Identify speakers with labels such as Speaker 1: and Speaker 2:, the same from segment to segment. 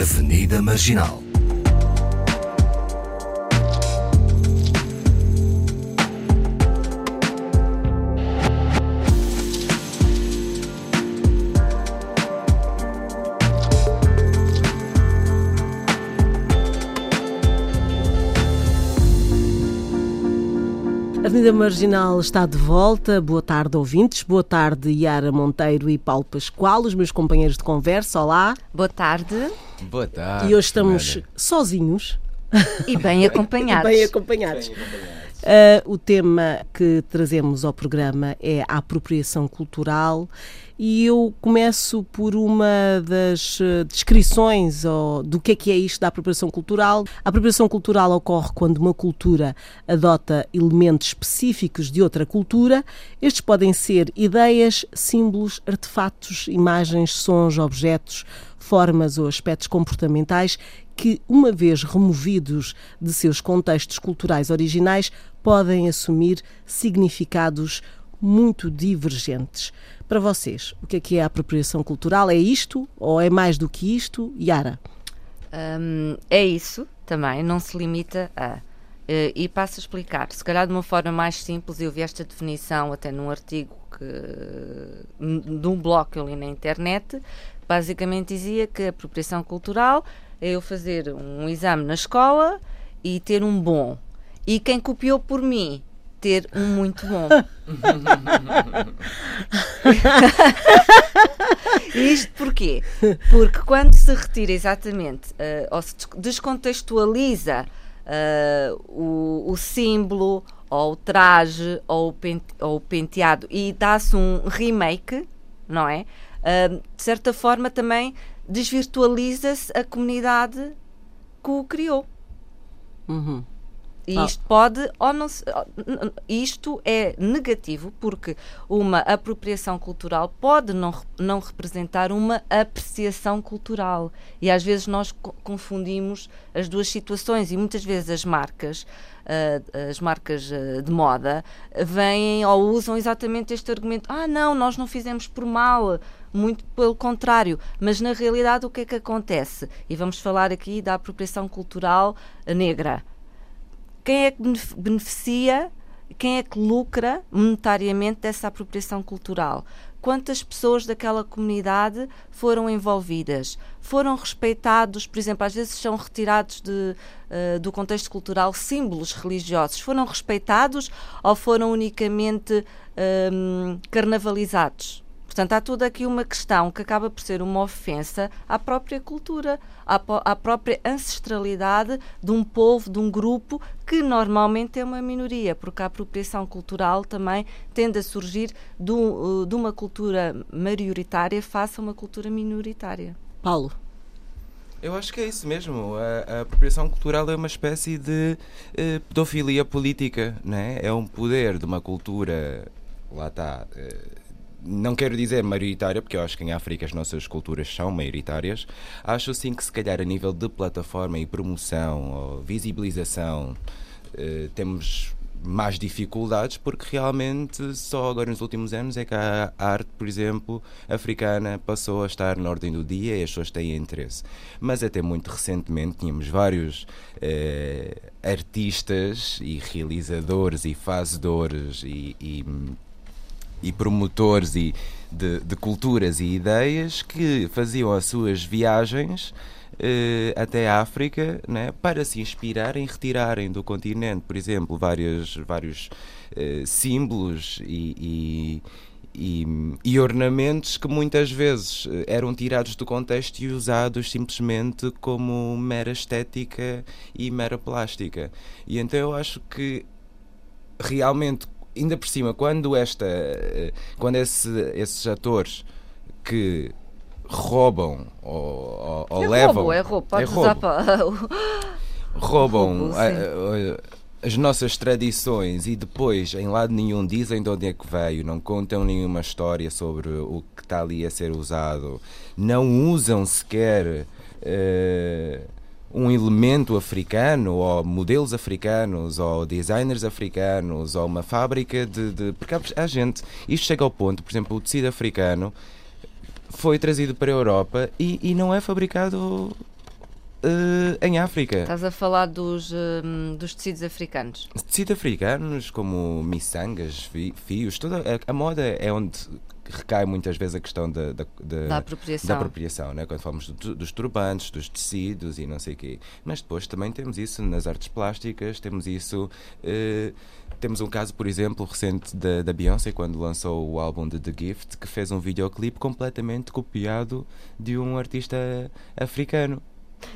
Speaker 1: Avenida Marginal.
Speaker 2: Avenida Marginal está de volta. Boa tarde, ouvintes. Boa tarde, Yara Monteiro e Paulo Pascoal, os meus companheiros de conversa. Olá.
Speaker 3: Boa tarde.
Speaker 4: Boa tarde.
Speaker 2: E hoje estamos sozinhos.
Speaker 3: E bem acompanhados.
Speaker 2: bem acompanhados. Uh, o tema que trazemos ao programa é a apropriação cultural e eu começo por uma das uh, descrições oh, do que é que é isto da apropriação cultural. A apropriação cultural ocorre quando uma cultura adota elementos específicos de outra cultura. Estes podem ser ideias, símbolos, artefatos, imagens, sons, objetos, formas ou aspectos comportamentais que, uma vez removidos de seus contextos culturais originais, podem assumir significados muito divergentes. Para vocês, o que é que é a apropriação cultural? É isto ou é mais do que isto? Yara?
Speaker 3: Um, é isso também, não se limita a. Uh, e passo a explicar, se calhar de uma forma mais simples, eu vi esta definição até num artigo que, de um blog que eu li na internet, basicamente dizia que a apropriação cultural é eu fazer um exame na escola e ter um bom. E quem copiou por mim ter um muito bom. Isto porquê? Porque quando se retira exatamente, uh, ou se descontextualiza uh, o, o, símbolo, ou o traje, ou o, pente, ou o penteado, e dá-se um remake, não é? Uh, de certa forma também desvirtualiza-se a comunidade que o criou.
Speaker 2: Uhum.
Speaker 3: E ah. isto pode ou não isto é negativo porque uma apropriação cultural pode não, não representar uma apreciação cultural e às vezes nós confundimos as duas situações e muitas vezes as marcas as marcas uh, de moda vêm ou usam exatamente este argumento ah não nós não fizemos por mal muito pelo contrário, mas na realidade o que é que acontece? E vamos falar aqui da apropriação cultural negra quem é que beneficia, quem é que lucra monetariamente dessa apropriação cultural? Quantas pessoas daquela comunidade foram envolvidas? Foram respeitados, por exemplo, às vezes são retirados de, uh, do contexto cultural símbolos religiosos. Foram respeitados ou foram unicamente um, carnavalizados? Portanto, há toda aqui uma questão que acaba por ser uma ofensa à própria cultura, à, à, própria ancestralidade de um povo, de um grupo que normalmente é uma minoria, porque a apropriação cultural também tende a surgir de, uh, de uma cultura maioritária face a uma cultura minoritária.
Speaker 2: Paulo.
Speaker 4: Eu acho que é isso mesmo. A, a apropriação cultural é uma espécie de uh, pedofilia política, né? é um poder de uma cultura, lá está, uh, não quero dizer maioritária, porque eu acho que em África as nossas culturas são maioritárias. Acho sim que, se calhar, a nível de plataforma e promoção ou visibilização, eh, temos mais dificuldades, porque realmente só agora nos últimos anos é que a arte, por exemplo, africana passou a estar na ordem do dia e as pessoas têm interesse. Mas até muito recentemente tínhamos vários eh, artistas e realizadores e fazedores e, e e promotores e de, de, culturas e ideias que faziam as suas viagens uh, até a África né, para se inspirarem, retirarem do continente, por exemplo, vários, vários uh, símbolos e, e e, e, ornamentos que muitas vezes eh, eram tirados do contexto e usados simplesmente como mera estética e mera plástica. E então eu acho que realmente ainda por cima, quando esta. Eh, quando esse, esses atores que roubam ou, ou
Speaker 3: é
Speaker 4: levam.
Speaker 3: Roubo, é roubo,
Speaker 4: pode
Speaker 3: é roubo. Para...
Speaker 4: roubam roubo, a, a, as nossas tradições e depois em lado nenhum dizem de onde é que veio, não contam nenhuma história sobre o que está ali a ser usado, não usam sequer. Uh, um elemento africano, ou modelos africanos, ou designers africanos, ou uma fábrica de. de... Porque há, gente. Isto chega ao ponto, por exemplo, o tecido africano foi trazido para a Europa e, e não é fabricado uh, em África.
Speaker 3: Estás a falar dos, um, dos tecidos africanos.
Speaker 4: Tecidos africanos, como miçangas, fios, toda a, a moda é onde recai muitas vezes a questão da, da, da,
Speaker 3: da apropriação,
Speaker 4: da apropriação né? quando falamos do, dos turbantes, dos tecidos e não sei o quê. Mas depois também temos isso nas artes plásticas, temos isso. Eh, temos um caso, por exemplo, recente da, da Beyoncé, quando lançou o álbum de The Gift, que fez um videoclipe completamente copiado de um artista africano.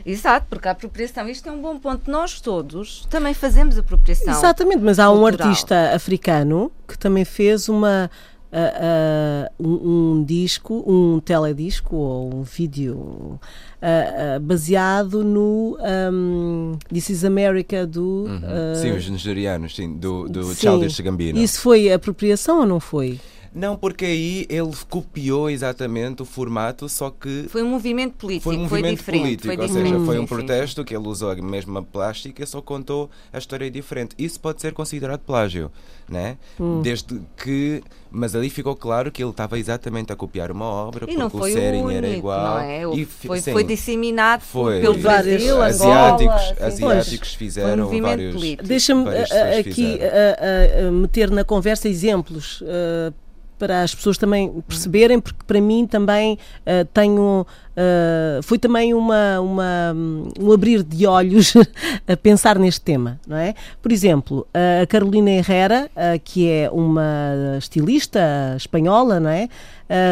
Speaker 3: Exato, porque a apropriação, isto é um bom ponto. Nós todos também fazemos apropriação.
Speaker 2: Exatamente, mas há um artista africano que também fez uma uh, uh, um, um, disco, um teledisco ou um vídeo uh, baseado no um, This is America do.
Speaker 4: Uhum. sim, os nigerianos, sim, do, do sim. Childish Gambino.
Speaker 2: Isso foi apropriação ou não foi?
Speaker 4: Não, porque aí ele copiou exatamente o formato, só que.
Speaker 3: Foi um movimento político,
Speaker 4: foi, um movimento
Speaker 3: foi diferente.
Speaker 4: Político,
Speaker 3: foi
Speaker 4: ou
Speaker 3: diferente.
Speaker 4: seja, foi um protesto que ele usou a mesma plástica, só contou a história diferente. Isso pode ser considerado plágio, né? Hum. Desde que. Mas ali ficou claro que ele estava exatamente a copiar uma obra,
Speaker 3: e
Speaker 4: porque
Speaker 3: o
Speaker 4: Sering era igual.
Speaker 3: É? E, foi, sim, foi disseminado
Speaker 4: foi,
Speaker 3: pelo Brasil,
Speaker 4: asiáticos,
Speaker 3: Angola,
Speaker 4: asiáticos fizeram
Speaker 3: um
Speaker 4: vários.
Speaker 2: Deixa-me aqui uh, uh, meter na conversa exemplos uh, para as pessoas também perceberem, porque para mim também uh, tenho. Uh, foi também uma, uma, um abrir de olhos a pensar neste tema, não é? Por exemplo, a Carolina Herrera, uh, que é uma estilista espanhola, não é?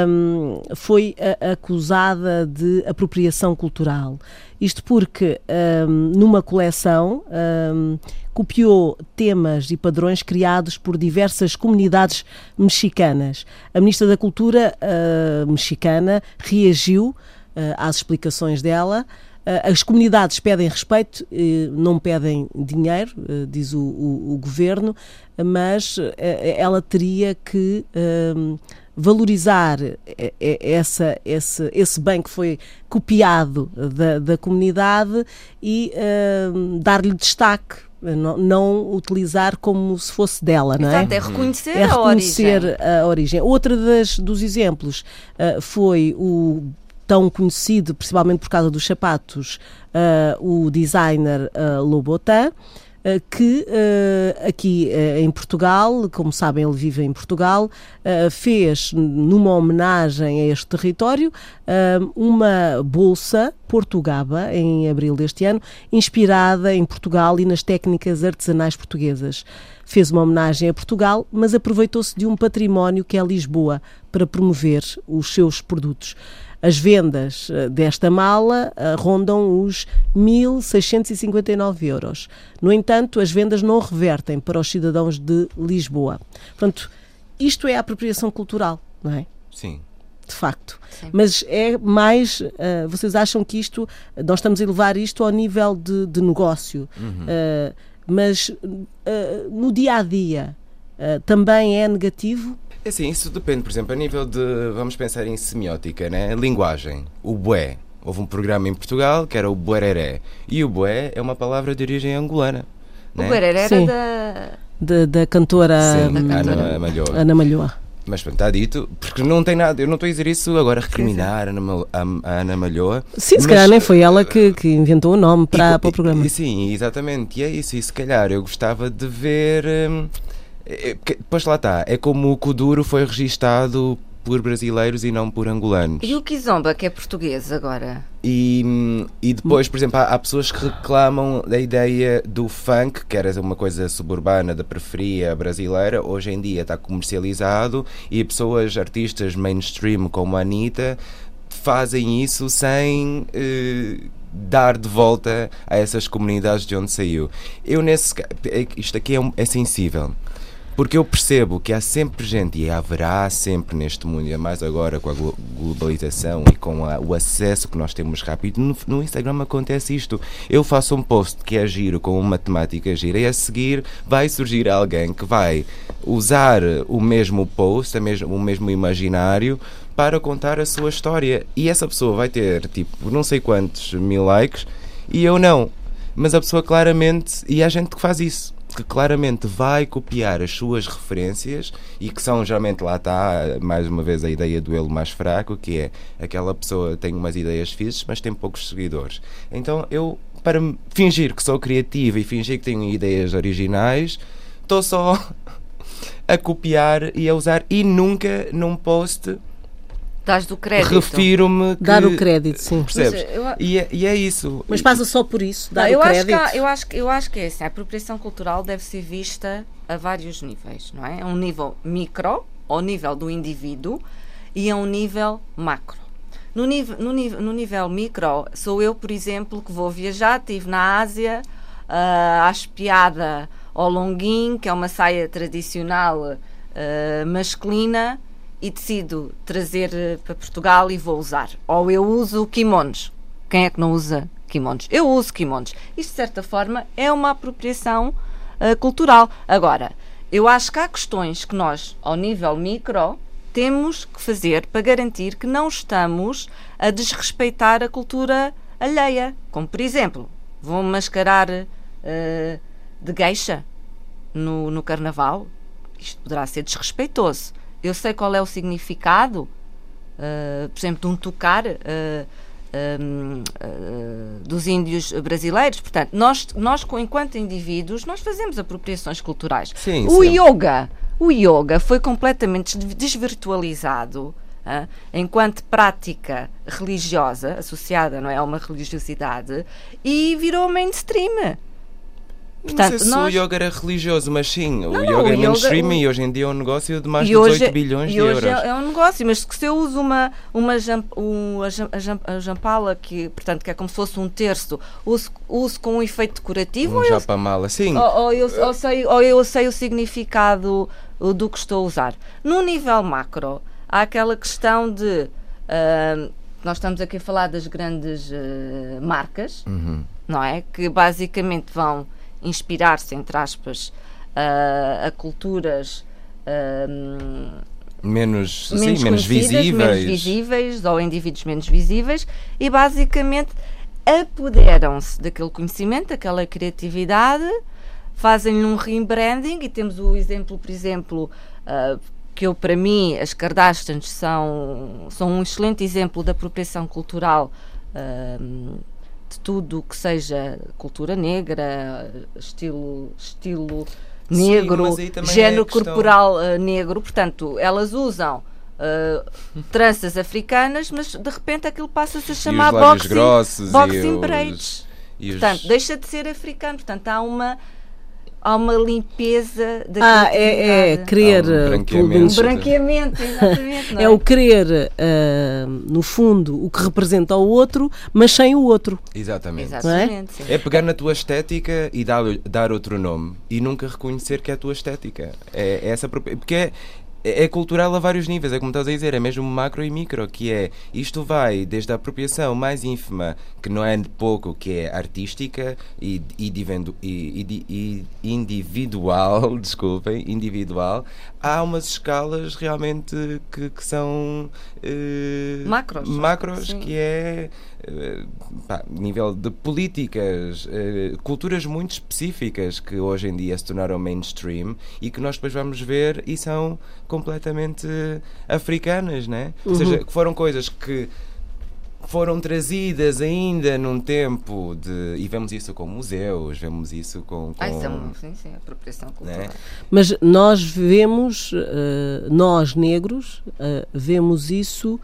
Speaker 2: Um, foi acusada de apropriação cultural. Isto porque um, numa coleção um, copiou temas e padrões criados por diversas comunidades mexicanas. A Ministra da Cultura uh, mexicana reagiu às explicações dela. Uh, as comunidades pedem respeito, não pedem dinheiro, diz o, o, o governo, mas ela teria que valorizar essa, esse, esse bem que foi copiado da, da comunidade e uh, dar-lhe destaque. Não, não, utilizar como se fosse dela, não é?
Speaker 3: Exato, é reconhecer,
Speaker 2: é reconhecer
Speaker 3: a, origem.
Speaker 2: a origem. Outra das, dos exemplos uh, foi o tão conhecido, principalmente por causa dos sapatos, uh, o designer uh, Lobotin, eh, que uh, aqui uh, em Portugal, como sabem, ele vive em Portugal, uh, fez, numa homenagem a este território, uma bolsa Portugaba, em abril deste ano, inspirada em Portugal e nas técnicas artesanais portuguesas. Fez uma homenagem a Portugal, mas aproveitou-se de um património que é Lisboa para promover os seus produtos. As vendas desta mala rondam os 1.659 euros. No entanto, as vendas não revertem para os cidadãos de Lisboa. Portanto, isto é a apropriação cultural, não é?
Speaker 4: Sim.
Speaker 2: De facto. Sim. Mas é mais. Uh, vocês acham que isto. Nós estamos a levar isto ao nível de, de negócio. Uhum. Uh, mas uh, no dia a dia também é negativo?
Speaker 4: É assim, isso depende, por exemplo, a nível de. Vamos pensar em semiótica, né? Linguagem. O bué. Houve um programa em Portugal que era o buereré. E o bué é uma palavra de origem angolana.
Speaker 3: O né? buereré era da...
Speaker 2: da. Da cantora,
Speaker 4: Sim, da cantora Ana Malhoa.
Speaker 2: Ana Malhoa.
Speaker 4: Mas pronto, está dito, porque não tem nada, eu não estou a dizer isso agora a recriminar sim, sim. A, a, Ana Malhoa.
Speaker 2: Sim, se calhar nem foi ela que, que inventou o nome para,
Speaker 4: e,
Speaker 2: para o programa.
Speaker 4: E, sim, exatamente, e é isso, e se calhar eu gostava de ver. Hum, é, pois lá está, é como o Kuduro foi registado por brasileiros e não por angolanos.
Speaker 3: E o Kizomba, que é português agora?
Speaker 4: E, e depois, por exemplo, há, há, pessoas que reclamam da ideia do funk, que era uma coisa suburbana da periferia brasileira, hoje em dia está comercializado e pessoas, artistas mainstream como a Anitta, fazem isso sem. Eh, dar de volta a essas comunidades de onde saiu. Eu nesse é isto aqui é, é sensível porque eu percebo que há sempre gente, e haverá sempre neste mundo, e mais agora com a globalização e com a, o acesso que nós temos rápido, no, no, Instagram acontece isto. Eu faço um post que é giro, com uma temática gira, e a seguir vai surgir alguém que vai usar o mesmo post, o mesmo imaginário, para contar a sua história. E essa pessoa vai ter, tipo, não sei quantos mil likes, e eu não. Mas a pessoa claramente, e há gente que faz isso que claramente vai copiar as suas referências e que são geralmente lá está mais uma vez a ideia do elo mais fraco, que é aquela pessoa tem umas ideias fixas, mas tem poucos seguidores. Então eu para fingir que sou criativo e fingir que tenho ideias originais, estou só a copiar e a usar e nunca num post
Speaker 3: Dás do crédito.
Speaker 4: refiro-me que...
Speaker 2: Dar o crédito, sim.
Speaker 4: Percebes?
Speaker 3: Mas, eu-
Speaker 4: E, é, e é isso.
Speaker 2: Mas passa só por isso, dar
Speaker 3: Não, eu,
Speaker 2: o
Speaker 3: acho
Speaker 2: crédito.
Speaker 3: que há- eu, acho, que- eu acho que é assim, a apropriação cultural deve ser vista a vários níveis, não é? A um nível micro, ao nível do indivíduo, e a um nível macro. No nível, no, nível, no nível micro, sou eu, por exemplo, que vou viajar, estive na Ásia, ah, à espiada ao longuinho, que é uma saia tradicional ah, masculina, e decido trazer eh, para Portugal e vou usar. Ou eu uso kimonos. Quem é que não usa kimonos? Eu uso kimonos. Isto, de certa forma, é uma apropriação ah, cultural. Agora, eu acho que há questões que nós, ao nível micro, temos que fazer para garantir que não estamos a desrespeitar a cultura alheia. Como, por exemplo, vão mascarar ah, de geisha no, no carnaval. Isto poderá ser desrespeitoso. Eu sei qual é o significado, ah, por exemplo, de um tocar hum, ah, dos índios brasileiros. Portanto, nós, nós, enquanto indivíduos, nós fazemos apropriações culturais.
Speaker 4: Sim,
Speaker 3: o
Speaker 4: sim.
Speaker 3: yoga, o yoga foi completamente des- desvirtualizado ah, enquanto prática religiosa associada não é, a uma religiosidade e virou mainstream.
Speaker 4: Não sei se
Speaker 3: nós-
Speaker 4: o yoga era religioso, mas sim, o
Speaker 3: Não,
Speaker 4: yoga
Speaker 3: não,
Speaker 4: é
Speaker 3: o yoga-
Speaker 4: mainstream
Speaker 3: o-
Speaker 4: e hoje em dia é um negócio de mais de
Speaker 3: e
Speaker 4: 18
Speaker 3: hoje,
Speaker 4: bilhões
Speaker 3: e
Speaker 4: de
Speaker 3: hoje
Speaker 4: euros.
Speaker 3: é, é um negócio, mas se eu uso uma, uma, jam, um, a, jam, a, jam, a jampala, que, portanto, que é como se fosse um terço, uso, uso com um efeito decorativo
Speaker 4: Um
Speaker 3: ou, eu,
Speaker 4: japamala, sim.
Speaker 3: ou, ou eu, ou sei, ou eu sei o significado uh, do que estou a usar. No nível macro, há aquela questão de. ah, nós estamos aqui a falar das grandes ah, marcas,
Speaker 4: Uhum.
Speaker 3: não é? Que basicamente vão inspirar-se, entre aspas, ah, a culturas
Speaker 4: Menos, sim,
Speaker 3: menos,
Speaker 4: menos
Speaker 3: conhecidas,
Speaker 4: visíveis.
Speaker 3: menos visíveis ou indivíduos menos visíveis e basicamente apoderam-se daquele conhecimento, daquela criatividade, fazem-lhe um rebranding e temos o exemplo, por exemplo, ah, que eu para mim as Kardashians são, são um excelente exemplo da apropriação cultural ah, de tudo o que seja cultura negra, estilo, estilo negro,
Speaker 4: é
Speaker 3: género
Speaker 4: questão-
Speaker 3: corporal ah, negro, portanto, elas usam ah, tranças africanas, mas de repente aquilo passa-se a chamar boxing, boxing braids.
Speaker 4: os-
Speaker 3: Portanto, deixa de ser africano, portanto, há uma, há uma limpeza da
Speaker 2: Ah, é, é querer
Speaker 4: um
Speaker 2: uh,
Speaker 4: branqueamento.
Speaker 2: tudo.
Speaker 3: Um branqueamento, exatamente. Não é?
Speaker 2: É o querer, uh, no fundo, o que representa o outro, mas sem o outro.
Speaker 4: Exatamente.
Speaker 3: Exatamente, sim.
Speaker 4: É pegar na tua estética e dar, dar outro nome e nunca reconhecer que é a tua estética. É, é essa porque é, é cultural a vários níveis, é como estás a dizer, é mesmo macro e micro, que é isto vai desde a apropriação mais ínfima, que não é de pouco, que é artística e, e, divendu- e- e- e individual, desculpem, individual, há umas escalas realmente que, que são eh,
Speaker 3: Macros.
Speaker 4: macros
Speaker 3: Sim.
Speaker 4: que é eh, pá, nível de políticas, eh, culturas muito específicas que hoje em dia se tornaram mainstream e que nós depois vamos ver e são completamente africanas, né? Ou seja, que foram coisas que foram trazidas ainda num tempo de. E vemos isso com museus, vemos isso com. com
Speaker 3: Ah, isso é um, sim, sim, apropriação cultural.
Speaker 4: né?
Speaker 2: Mas nós vemos, uh, nós negros, uh, vemos isso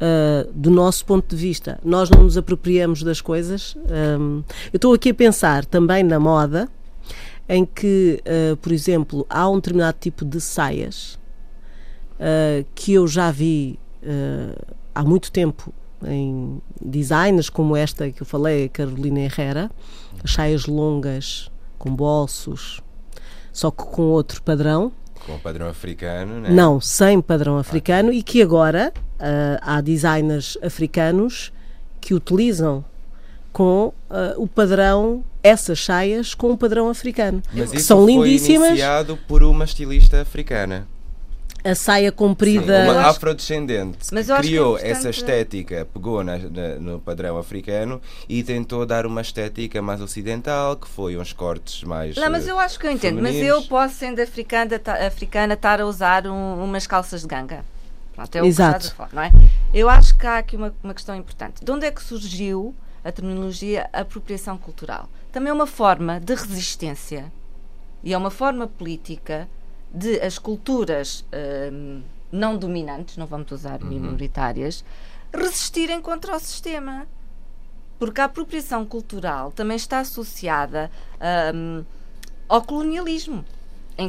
Speaker 2: uh, do nosso ponto de vista. Nós não nos apropriamos das coisas. Um, eu estou aqui a pensar também na moda, em que, uh, por exemplo, há um determinado tipo de saias uh, que eu já vi uh, há muito tempo em designers como esta que eu falei, a Carolina Herrera, as saias longas com bolsos, só que com outro padrão.
Speaker 4: Com o padrão africano, né?
Speaker 2: Não, sem padrão africano e que agora ah, há designers africanos que utilizam com ah, o padrão, essas saias com o padrão africano.
Speaker 4: Mas isso
Speaker 2: são
Speaker 4: foi
Speaker 2: lindíssimas.
Speaker 4: iniciado por uma estilista africana.
Speaker 2: A saia comprida.
Speaker 4: Sim, uma afrodescendente
Speaker 3: Mas
Speaker 4: que
Speaker 3: é
Speaker 4: criou essa estética, pegou na- na- no padrão africano e tentou dar uma estética mais ocidental, que foi uns cortes mais.
Speaker 3: Não, mas eu acho que eu entendo. Mas
Speaker 4: femininos.
Speaker 3: eu posso, sendo africana, africana estar a usar um- umas calças de ganga. Pronto, é o
Speaker 2: Exato.
Speaker 3: que não é? Eu acho que há aqui uma, uma questão importante. De onde é que surgiu a terminologia apropriação cultural? Também é uma forma de resistência e é uma forma política de as culturas hum, não dominantes, não vamos usar minoritárias, resistirem contra o sistema. Porque a apropriação cultural também está associada hum, ao colonialismo.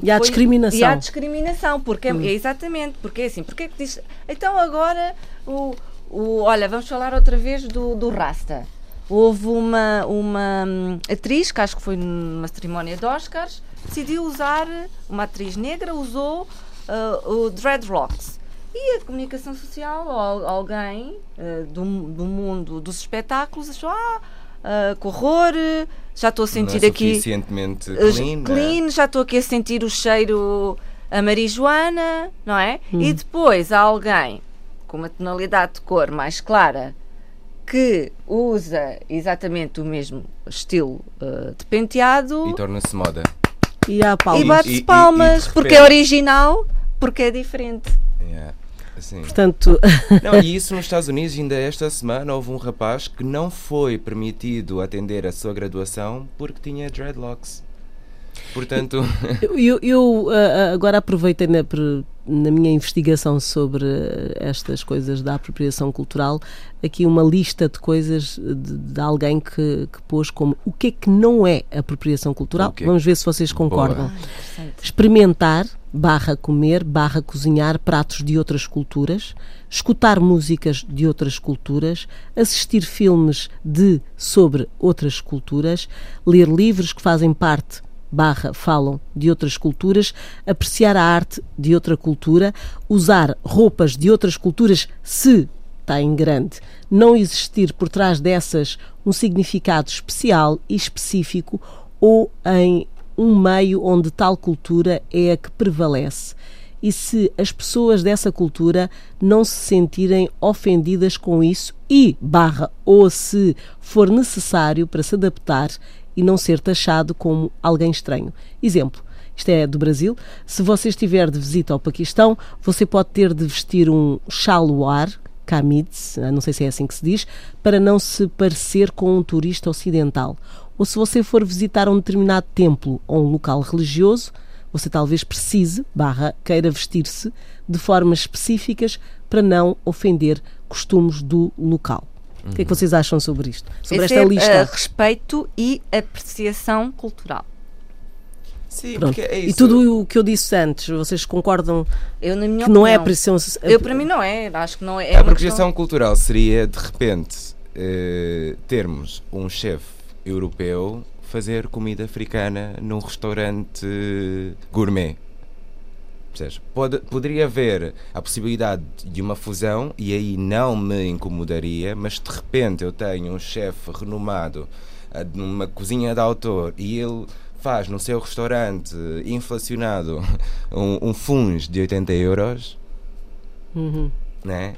Speaker 2: E à
Speaker 3: foi-
Speaker 2: discriminação.
Speaker 3: E à discriminação, porque é, é exatamente, porque é assim, porque é que diz, então agora o, o olha, vamos falar outra vez do, do Rasta. Houve uma, uma hum, atriz, que acho que foi numa cerimónia de Oscars, decidiu usar, uma atriz negra usou ah, o dreadlocks. E a comunicação social, ou al- alguém ah, do, do mundo dos espetáculos, achou, ah, ah, que horror, já estou a
Speaker 4: Não
Speaker 3: sentir
Speaker 4: é
Speaker 3: aqui
Speaker 4: suficientemente
Speaker 3: uh,
Speaker 4: clean. né?
Speaker 3: clean, já estou aqui a sentir o cheiro a marijuana, não é?
Speaker 2: Hum.
Speaker 3: E depois há alguém com uma tonalidade de cor mais clara que usa exatamente o mesmo estilo uh, de penteado
Speaker 4: E torna-se moda.
Speaker 2: E há
Speaker 3: e
Speaker 2: palmas.
Speaker 4: e-
Speaker 3: bate-se
Speaker 4: e-
Speaker 3: palmas
Speaker 4: e de
Speaker 3: porque é
Speaker 4: repente-
Speaker 3: original, porque é diferente.
Speaker 4: Yeah. Assim.
Speaker 2: Portanto,
Speaker 4: Não, e isso nos Estados Unidos, ainda esta semana, houve um rapaz que não foi permitido atender a sua graduação porque tinha dreadlocks. Portanto,
Speaker 2: eu, eu, ah, ah, agora aproveitei na, na minha investigação sobre ah, estas coisas da apropriação cultural aqui uma lista de coisas de, de alguém que, que pôs como o que é que não é apropriação cultural.
Speaker 4: O quê?
Speaker 2: Vamos ver se vocês concordam.
Speaker 3: Interessante.
Speaker 2: experimentar, barra comer, barra cozinhar pratos de outras culturas, escutar músicas de outras culturas, assistir filmes de sobre outras culturas, ler livros que fazem parte barra falam de outras culturas, apreciar a arte de outra cultura, usar roupas de outras culturas se está em grande, não existir por trás dessas um significado especial e específico ou em um meio onde tal cultura é a que prevalece. E se as pessoas dessa cultura não se sentirem ofendidas com isso e barra ou se for necessário para se adaptar e não ser taxado como alguém estranho. Exemplo, isto é do Brasil. Se você estiver de visita ao Paquistão, você pode ter de vestir um shalwar, kameez, não sei se é assim que se diz, para não se parecer com um turista ocidental. Ou se você for visitar um determinado templo ou um local religioso, você talvez precise, barra, queira vestir-se de formas específicas para não ofender costumes do local. O que é que vocês acham sobre isto? Sobre
Speaker 3: Esse
Speaker 2: esta
Speaker 3: é,
Speaker 2: lista?
Speaker 3: uh, respeito e apreciação cultural.
Speaker 4: sim,
Speaker 2: Pronto.
Speaker 4: porque é isso.
Speaker 2: E tudo o que eu disse antes, vocês concordam
Speaker 3: Eu, na minha
Speaker 2: que não é apreciação.
Speaker 3: Eu, para mim, não é. Acho que não é. é
Speaker 4: a
Speaker 3: uma
Speaker 4: apropriação
Speaker 3: questão-
Speaker 4: cultural seria, de repente, eh, termos um chefe europeu fazer comida africana num restaurante gourmet. Percebes? Pode, poderia haver a possibilidade de uma fusão e aí não me incomodaria, mas de repente eu tenho um chefe renomado ah, numa cozinha de autor e ele faz no seu restaurante inflacionado um, um funge de 80 euros,
Speaker 2: Uhum.
Speaker 4: né?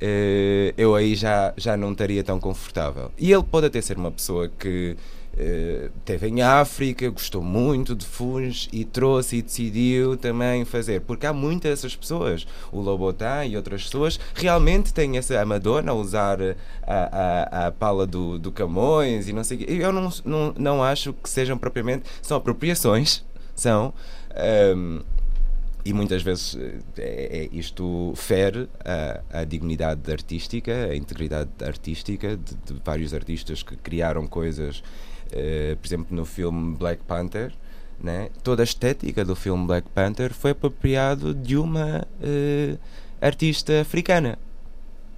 Speaker 4: Eh, eu aí já, já não estaria tão confortável. E ele pode até ser uma pessoa que eh, esteve em África, gostou muito de funge e trouxe e decidiu também fazer. Porque há muitas dessas pessoas. O Lobotan e outras pessoas realmente têm essa a Madonna a usar a, a, a pala do, do Camões e não sei. Eu não, não, não acho que sejam propriamente. São apropriações, são. ahm, e muitas vezes eh, é, é- isto fere a, a dignidade artística, a integridade artística de, de vários artistas que criaram coisas, eh, por exemplo, no filme Black Panther. Né? Toda a estética do filme Black Panther foi apropriado de uma eh, artista africana.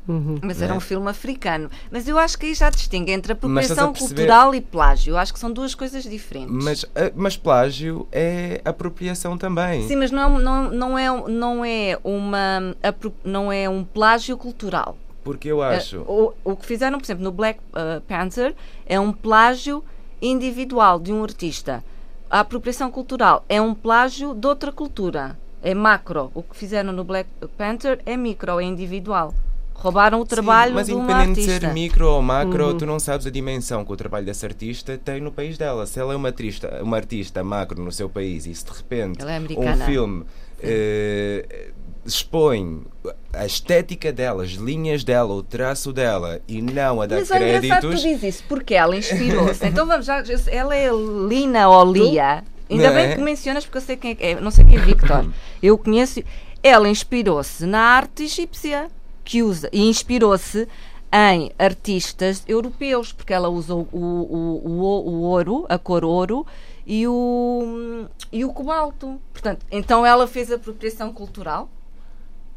Speaker 2: Uhum.
Speaker 3: Mas
Speaker 4: Não
Speaker 3: era
Speaker 4: é?
Speaker 3: um filme africano. Mas eu acho que aí já distingue entre apropriação
Speaker 4: perceber-
Speaker 3: cultural e plágio. Eu acho que são duas coisas diferentes.
Speaker 4: Mas, eh, mas plágio é apropriação também.
Speaker 3: Sim, mas não, é um- não, não, é, não, é uma, não é um plágio cultural.
Speaker 4: Porque eu acho.
Speaker 3: O, o que fizeram, por exemplo, no Black uh, Panther é um plágio individual de um artista. A apropriação cultural é um plágio de outra cultura. é macro. O que fizeram no Black Panther é micro, é individual. Roubaram o trabalho
Speaker 4: Sim, mas
Speaker 3: de uma
Speaker 4: independente de ser micro ou macro,
Speaker 2: Uhum.
Speaker 4: tu não sabes a dimensão que o trabalho dessa artista tem no país dela. Se ela é uma artista, uma artista macro no seu país e se de repente
Speaker 3: Ela é
Speaker 4: um filme eh, expõe a estética dela, as linhas dela, o traço dela e não a dar
Speaker 3: Mas é engraçado que
Speaker 4: créditos.
Speaker 3: tu dizes isso, porque ela inspirou-se. então vamos já, ela é Lina ou Lia. Ainda
Speaker 4: Não
Speaker 3: bem
Speaker 4: é?
Speaker 3: que mencionas, porque eu sei quem é, é, não sei quem é Victor. Eu conheço. Ela inspirou-se na arte egípcia, que usa, e inspirou-se em artistas europeus, porque ela usa o, o, o, o, ouro, a cor ouro, e o, e o cobalto. Portanto, então ela fez apropriação cultural,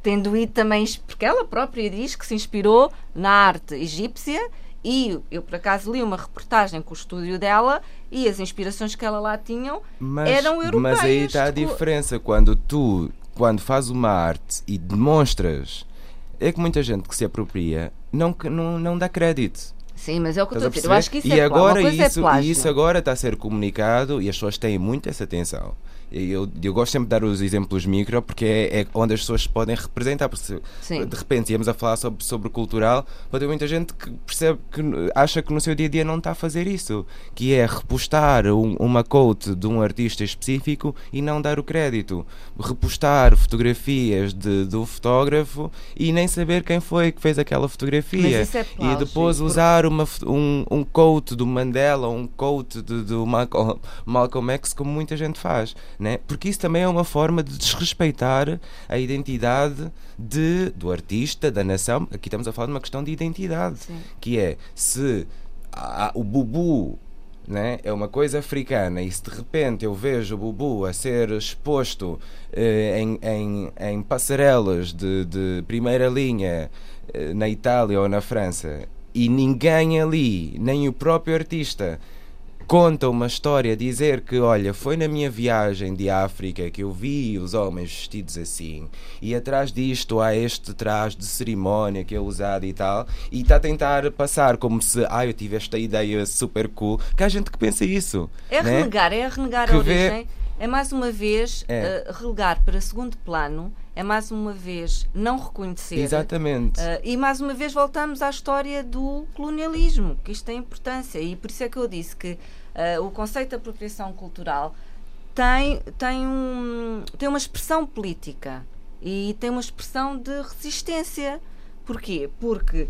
Speaker 3: tendo ido também, porque ela própria diz que se inspirou na arte egípcia e eu por acaso li uma reportagem com o estúdio dela e as inspirações que ela lá tinham
Speaker 4: Mas,
Speaker 3: eram europeias.
Speaker 4: mas aí está a
Speaker 3: co-
Speaker 4: diferença. Quando tu, quando fazes uma arte e demonstras, é que muita gente que se apropria não, não, não dá crédito.
Speaker 3: Sim, mas é o que eu estou
Speaker 4: a
Speaker 3: dizer. Eu acho que isso
Speaker 4: e
Speaker 3: é plágio.
Speaker 4: agora
Speaker 3: Uma coisa
Speaker 4: isso,
Speaker 3: é plágio.
Speaker 4: e isso agora está a ser comunicado e as pessoas têm muito essa atenção. Eu, eu gosto sempre de dar os exemplos micro porque é, é onde as pessoas se podem representar. Porque se de repente íamos a falar sobre, sobre cultural, pode haver muita gente que percebe que acha que no seu dia a dia não está a fazer isso, que é repostar um- uma quote de um artista específico e não dar o crédito, repostar fotografias de, do fotógrafo e nem saber quem foi que fez aquela fotografia.
Speaker 3: É
Speaker 4: e depois usar uma, um, um quote do Mandela, um quote de- do Malcolm, Malcolm X, como muita gente faz, né? porque isso também é uma forma de desrespeitar a identidade de, do artista, da nação. Aqui estamos a falar de uma questão de identidade,
Speaker 3: Sim.
Speaker 4: que é se há- o bubu né? é uma coisa africana e se de repente eu vejo o bubu a ser exposto eh, em, em, em passarelas de, de primeira linha eh, na Itália ou na França e ninguém ali, nem o próprio artista, conta uma história, dizer que, olha, foi na minha viagem de África que eu vi os homens vestidos assim, e atrás disto há este traje de cerimónia que é usado e tal, e está a tentar passar como se, ah, eu tive esta ideia super cool, que há gente que pensa isso.
Speaker 3: É
Speaker 4: né?
Speaker 3: renegar, é renegar
Speaker 4: Que
Speaker 3: a
Speaker 4: vê-
Speaker 3: origem. É mais uma vez
Speaker 4: É.
Speaker 3: eh, relegar para segundo plano, é mais uma vez não reconhecer.
Speaker 4: Exatamente.
Speaker 3: Uh, e mais uma vez voltamos à história do colonialismo, que isto tem importância, e por isso é que eu disse que uh, o conceito de apropriação cultural tem, tem, um, tem uma expressão política e tem uma expressão de resistência. Porquê? Porque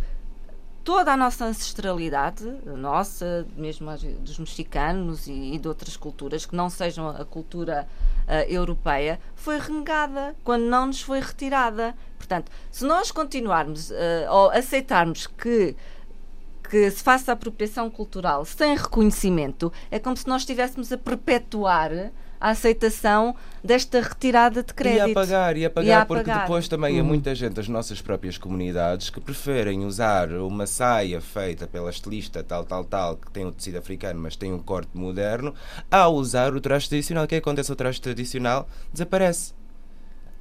Speaker 3: toda a nossa ancestralidade, a nossa, mesmo dos mexicanos e, e de outras culturas, que não sejam a cultura europeia, foi renegada quando não nos foi retirada. Portanto, se nós continuarmos ah, ou aceitarmos que que se faça apropriação cultural sem reconhecimento, é como se nós estivéssemos a perpetuar a aceitação desta retirada de crédito.
Speaker 4: E a pagar, e a pagar,
Speaker 3: E a
Speaker 4: porque
Speaker 3: pagar.
Speaker 4: depois também
Speaker 2: Uhum.
Speaker 4: há muita gente das nossas próprias comunidades que preferem usar uma saia feita pela estilista tal, tal, tal, que tem o tecido africano, mas tem um corte moderno, a usar o traje tradicional. O que acontece ao traje tradicional? Desaparece.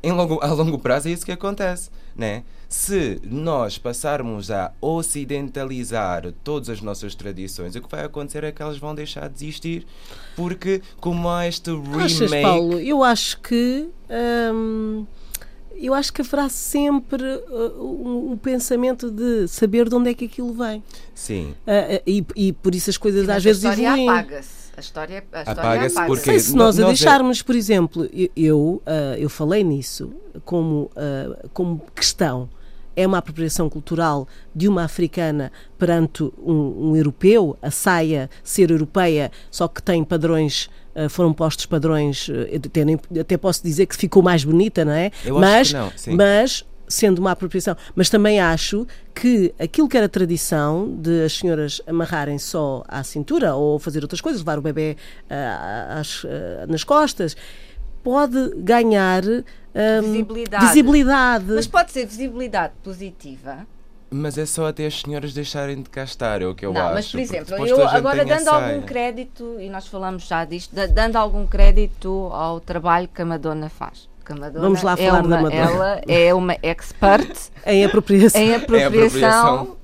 Speaker 4: Em longo, a longo prazo é isso que acontece, né? Se nós passarmos a ocidentalizar todas as nossas tradições, o que vai acontecer é que elas vão deixar de existir, porque como há este
Speaker 2: Achas,
Speaker 4: remake...
Speaker 2: Paulo? Eu acho que. hum, eu acho que haverá sempre uh, um, um pensamento de saber de onde é que aquilo vem.
Speaker 4: Sim.
Speaker 2: Ah, ah, e, e por isso as coisas às vezes
Speaker 3: a história
Speaker 2: evoluem.
Speaker 3: apaga-se. A história, a história
Speaker 4: Apaga-se
Speaker 3: apaga-se.
Speaker 4: porque-
Speaker 2: Sei se nós a
Speaker 4: é-
Speaker 2: deixarmos, por exemplo, eu, eu, ah, eu falei nisso como, ah, como questão. É uma apropriação cultural de uma africana perante um, um europeu, a saia ser europeia, só que tem padrões, ah, foram postos padrões, até, nem- até posso dizer que ficou mais bonita, não é?
Speaker 4: Eu acho
Speaker 2: mas,
Speaker 4: que não, sim.
Speaker 2: mas sendo uma apropriação. Mas também acho que aquilo que era tradição de as senhoras amarrarem só à cintura ou fazer outras coisas, levar o bebê ah, às- ah, nas costas, pode ganhar ah,
Speaker 3: Visibilidade.
Speaker 2: visibilidade.
Speaker 3: Mas pode ser visibilidade positiva.
Speaker 4: Mas é só até as senhoras deixarem de cá estar, é o que eu
Speaker 3: não,
Speaker 4: acho.
Speaker 3: mas por exemplo, eu agora dando algum
Speaker 4: saia.
Speaker 3: crédito, e nós falamos já disto, da- dando algum crédito ao trabalho que a Madonna faz. Que a Madonna
Speaker 2: Vamos lá
Speaker 3: é
Speaker 2: falar
Speaker 3: uma,
Speaker 2: da Madonna.
Speaker 3: Ela é uma expert
Speaker 2: em apropriação.
Speaker 3: em
Speaker 4: apropriação.
Speaker 3: apropriação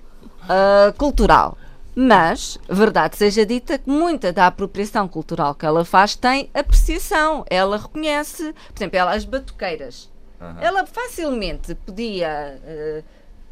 Speaker 3: ah, cultural. Mas, verdade seja dita, que muita da apropriação cultural que ela faz tem apreciação. Ela reconhece, por exemplo, ela, as batuqueiras.
Speaker 4: Aham.
Speaker 3: Ela facilmente podia eh,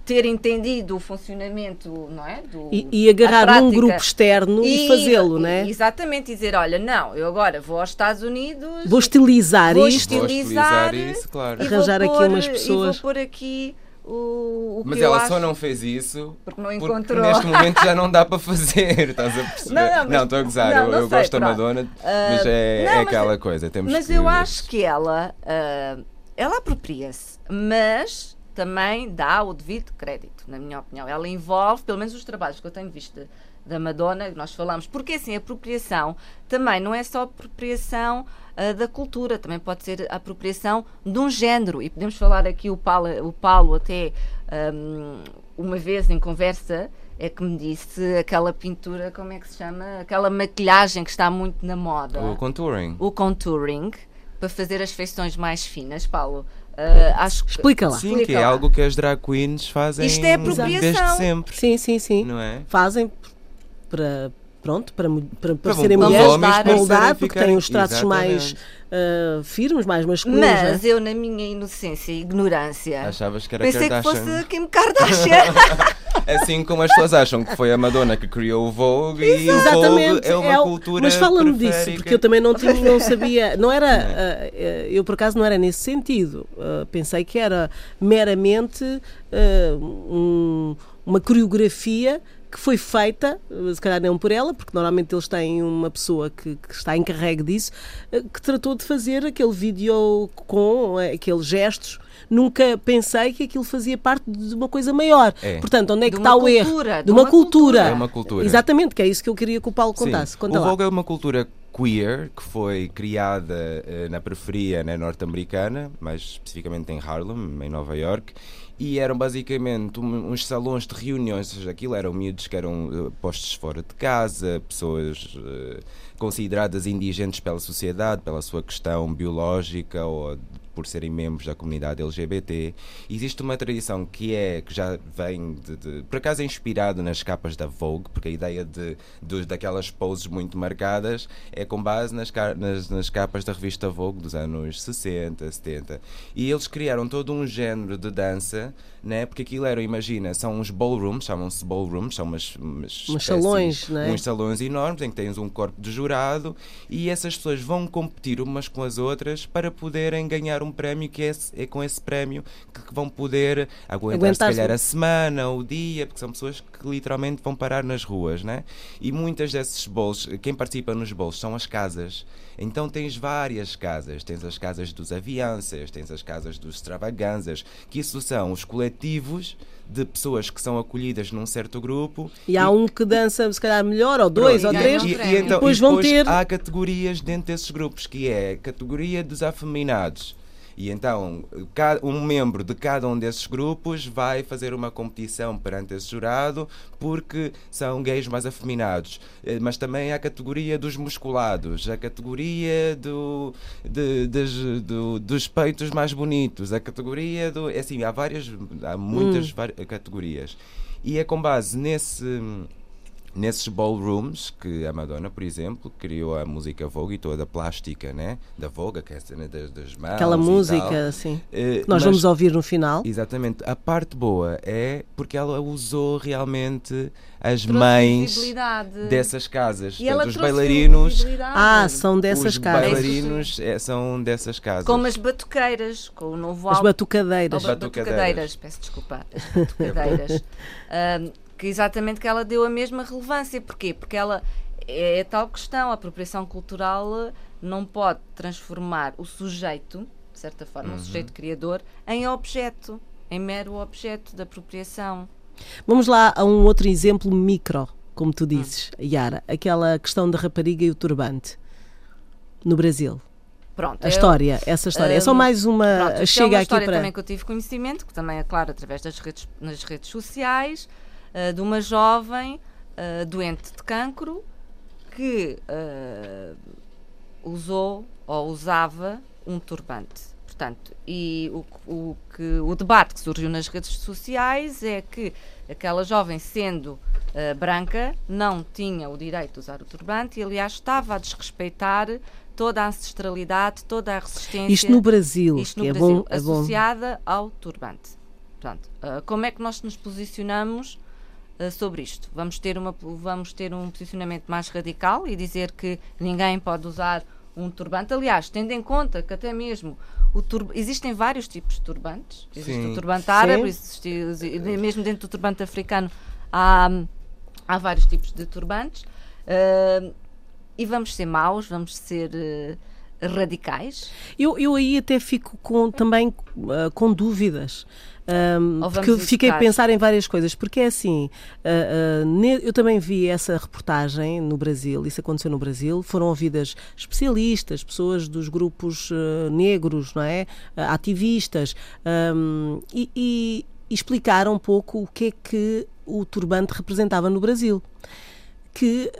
Speaker 3: ter entendido o funcionamento, não é? Do,
Speaker 2: E, e agarrar um grupo externo e, fazê-lo, não é?
Speaker 3: Exatamente, dizer, olha, não, eu agora vou aos Estados Unidos
Speaker 2: Vou estilizar
Speaker 3: Vou
Speaker 2: isto.
Speaker 4: Vou
Speaker 3: estilizar
Speaker 4: estilizar isso, claro.
Speaker 3: e vou
Speaker 2: arranjar aqui
Speaker 3: pôr-
Speaker 2: umas
Speaker 3: E
Speaker 2: pessoas.
Speaker 3: vou pôr aqui o, o
Speaker 4: Mas
Speaker 3: que eu
Speaker 4: ela
Speaker 3: acho,
Speaker 4: só não fez isso
Speaker 3: porque não
Speaker 4: porque
Speaker 3: encontrou.
Speaker 4: neste momento já não dá para fazer, estás a perceber?
Speaker 3: Não, não,
Speaker 4: estou a gozar,
Speaker 3: não,
Speaker 4: eu,
Speaker 3: não
Speaker 4: eu
Speaker 3: sei,
Speaker 4: gosto da
Speaker 3: pronto.
Speaker 4: Madonna,
Speaker 3: Ah,
Speaker 4: mas é,
Speaker 3: não,
Speaker 4: é
Speaker 3: mas-
Speaker 4: aquela coisa, temos
Speaker 3: Mas
Speaker 4: que...
Speaker 3: eu acho que ela, ah, ela apropria-se, mas também dá o devido crédito, na minha opinião. Ela envolve, pelo menos os trabalhos que eu tenho visto de- da Madonna, nós falamos, porque assim, a apropriação também não é só apropriação ah, da cultura, também pode ser a apropriação de um género. E podemos falar aqui, o Paulo, o Paulo até ahm, uma vez em conversa, é que me disse aquela pintura, como é que se chama? Aquela maquilhagem que está muito na moda
Speaker 4: O contouring.
Speaker 3: o contouring para fazer as feições mais finas, Paulo. Ah, acho que
Speaker 2: Explica lá.
Speaker 4: Sim,
Speaker 3: Explica
Speaker 4: que é
Speaker 3: lá.
Speaker 4: algo que as drag queens fazem
Speaker 3: Isto é apropriação.
Speaker 4: desde sempre,
Speaker 2: Sim, sim, sim.
Speaker 4: não é?
Speaker 2: Fazem para pronto, para, para, para
Speaker 4: Para
Speaker 2: serem mulheres, para moldar, porque têm os traços mais ah, firmes, mais masculinos. é?
Speaker 3: Mas eu, na minha inocência e ignorância,
Speaker 4: Achavas que era
Speaker 3: pensei que
Speaker 4: Kardashian.
Speaker 3: fosse Kim Kardashian.
Speaker 4: Assim como as pessoas acham que foi a Madonna que criou o Vogue e o Vogue é uma
Speaker 2: o-
Speaker 4: cultura
Speaker 2: mas fala-me disso, porque eu também não, tinha, não sabia, não era, ah, eu por acaso não era nesse sentido, Ah, pensei que era meramente um- uma coreografia que foi feita, se calhar não por ela, porque normalmente eles têm uma pessoa que, que está encarregue disso, ah, que tratou de fazer aquele vídeo com ah, aqueles gestos. Nunca pensei que aquilo fazia parte de uma coisa maior.
Speaker 4: É.
Speaker 2: Portanto, onde é que está
Speaker 3: uma
Speaker 2: o erro?
Speaker 3: cultura,
Speaker 2: De uma, cultura.
Speaker 4: É uma cultura.
Speaker 2: Exatamente, que é isso que eu queria que o Paulo contasse.
Speaker 4: Sim.
Speaker 2: Conta
Speaker 4: o
Speaker 2: lá.
Speaker 4: Vogue é uma cultura queer que foi criada eh, na periferia né, norte-americana, mais especificamente em Harlem, em Nova York, e eram basicamente um- uns salões de reuniões, ou seja, aquilo eram miúdos que eram eh, postos fora de casa, pessoas eh, consideradas indigentes pela sociedade, pela sua questão biológica ou de- por serem membros da comunidade LGBT. Existe uma tradição que é que já vem de, de- por acaso é inspirado nas capas da Vogue, porque a ideia de, de- daquelas poses muito marcadas é com base nas, nas, nas capas da revista Vogue dos anos 60, 70. E eles criaram todo um género de dança, né? porque aquilo era, imagina, são uns ballrooms, chamam-se ballrooms, são umas, umas
Speaker 2: Uns salões, não é?
Speaker 4: uns salões enormes em que tens um corpo de jurado e essas pessoas vão competir umas com as outras para poderem ganhar um prémio que é, é com esse prémio que, que vão poder aguentar se
Speaker 2: Aguentar-se.
Speaker 4: calhar a semana, o dia, porque são pessoas que literalmente vão parar nas ruas, né? E muitas desses bolos, quem participa nos bolos são as casas. Então tens várias casas, tens as casas dos avianças, tens as casas dos extravaganzas, que isso são os coletivos de pessoas que são acolhidas num certo grupo
Speaker 2: E há um que dança, se calhar, melhor, ou dois,
Speaker 3: Pronto,
Speaker 2: ou
Speaker 3: e
Speaker 2: três.
Speaker 4: e, e então,
Speaker 2: Depois
Speaker 4: e
Speaker 2: vão
Speaker 4: depois
Speaker 2: ter-
Speaker 4: há categorias dentro desses grupos, que é a categoria dos afeminados. E então, um membro de cada um desses grupos vai fazer uma competição perante esse jurado porque são gays mais afeminados. Eh, Mas também há a categoria dos musculados, a categoria do, de- do- dos peitos mais bonitos, a categoria do. é Assim, há várias, há muitas vari- categorias. E é com base nesse nesses ballrooms que a Madonna, por exemplo, criou a música Vogue e toda a plástica, né? Da Vogue, que é a cena das, das mãos.
Speaker 2: Aquela
Speaker 4: e
Speaker 2: música,
Speaker 4: tal.
Speaker 2: assim.
Speaker 4: Eh,
Speaker 2: que Nós
Speaker 4: mas-
Speaker 2: vamos ouvir no final.
Speaker 4: Exatamente. A parte boa é porque ela usou realmente as
Speaker 3: Trouxe
Speaker 4: mães dessas casas.
Speaker 3: E ela
Speaker 4: Portanto, os bailarinos.
Speaker 2: Ah, são dessas
Speaker 4: os
Speaker 2: casas.
Speaker 4: bailarinos eh, são dessas casas.
Speaker 3: Como as batuqueiras, com o novo
Speaker 2: As
Speaker 3: álbum.
Speaker 2: batucadeiras.
Speaker 3: Ou
Speaker 4: As
Speaker 3: batucadeiras.
Speaker 4: batucadeiras.
Speaker 3: peço desculpa, as batucadeiras. que exatamente que ela deu a mesma relevância. Porquê? Porque ela é a tal questão, a apropriação cultural eh, não pode transformar o sujeito, de certa forma,
Speaker 4: Uhum.
Speaker 3: o sujeito criador, em objeto, em mero objeto da apropriação.
Speaker 2: Vamos lá a um outro exemplo micro, como tu dizes, Yara. Aquela questão da rapariga e o turbante. No Brasil.
Speaker 3: Pronto,
Speaker 2: A
Speaker 3: eu-
Speaker 2: história, essa história. É só
Speaker 3: Hum,
Speaker 2: mais uma.
Speaker 3: Pronto, isto é
Speaker 2: chega
Speaker 3: uma
Speaker 2: aqui
Speaker 3: história
Speaker 2: para.
Speaker 3: também que eu tive conhecimento, que também é claro através das redes, nas redes sociais, ah, de uma jovem ah, doente de cancro que ah, usou ou usava um turbante. Portanto, e o, o, que, o debate que surgiu nas redes sociais é que aquela jovem, sendo uh, branca, não tinha o direito de usar o turbante e, aliás, estava a desrespeitar toda a ancestralidade, toda a resistência.
Speaker 2: Isto no Brasil,
Speaker 3: isto no
Speaker 2: é
Speaker 3: Brasil,
Speaker 2: bom, é
Speaker 3: associada bom. ao turbante. Portanto, uh, como é que nós nos posicionamos uh, sobre isto? Vamos ter, uma, vamos ter um posicionamento mais radical e dizer que ninguém pode usar um turbante. Aliás, tendo em conta que até mesmo existem vários tipos de turbantes. Existe Sim. o turbante árabe, existe, mesmo dentro do turbante africano há, há vários tipos de turbantes. Uh, e vamos ser maus, vamos ser uh, radicais?
Speaker 2: Eu, eu aí até fico com, também uh, com dúvidas. Um, porque fiquei a pensar em várias coisas, porque é assim, uh, uh, eu também vi essa reportagem no Brasil, isso aconteceu no Brasil, foram ouvidas especialistas, pessoas dos grupos uh, negros, não é? ativistas, um, e, e, e explicaram um pouco o que é que o turbante representava no Brasil. Que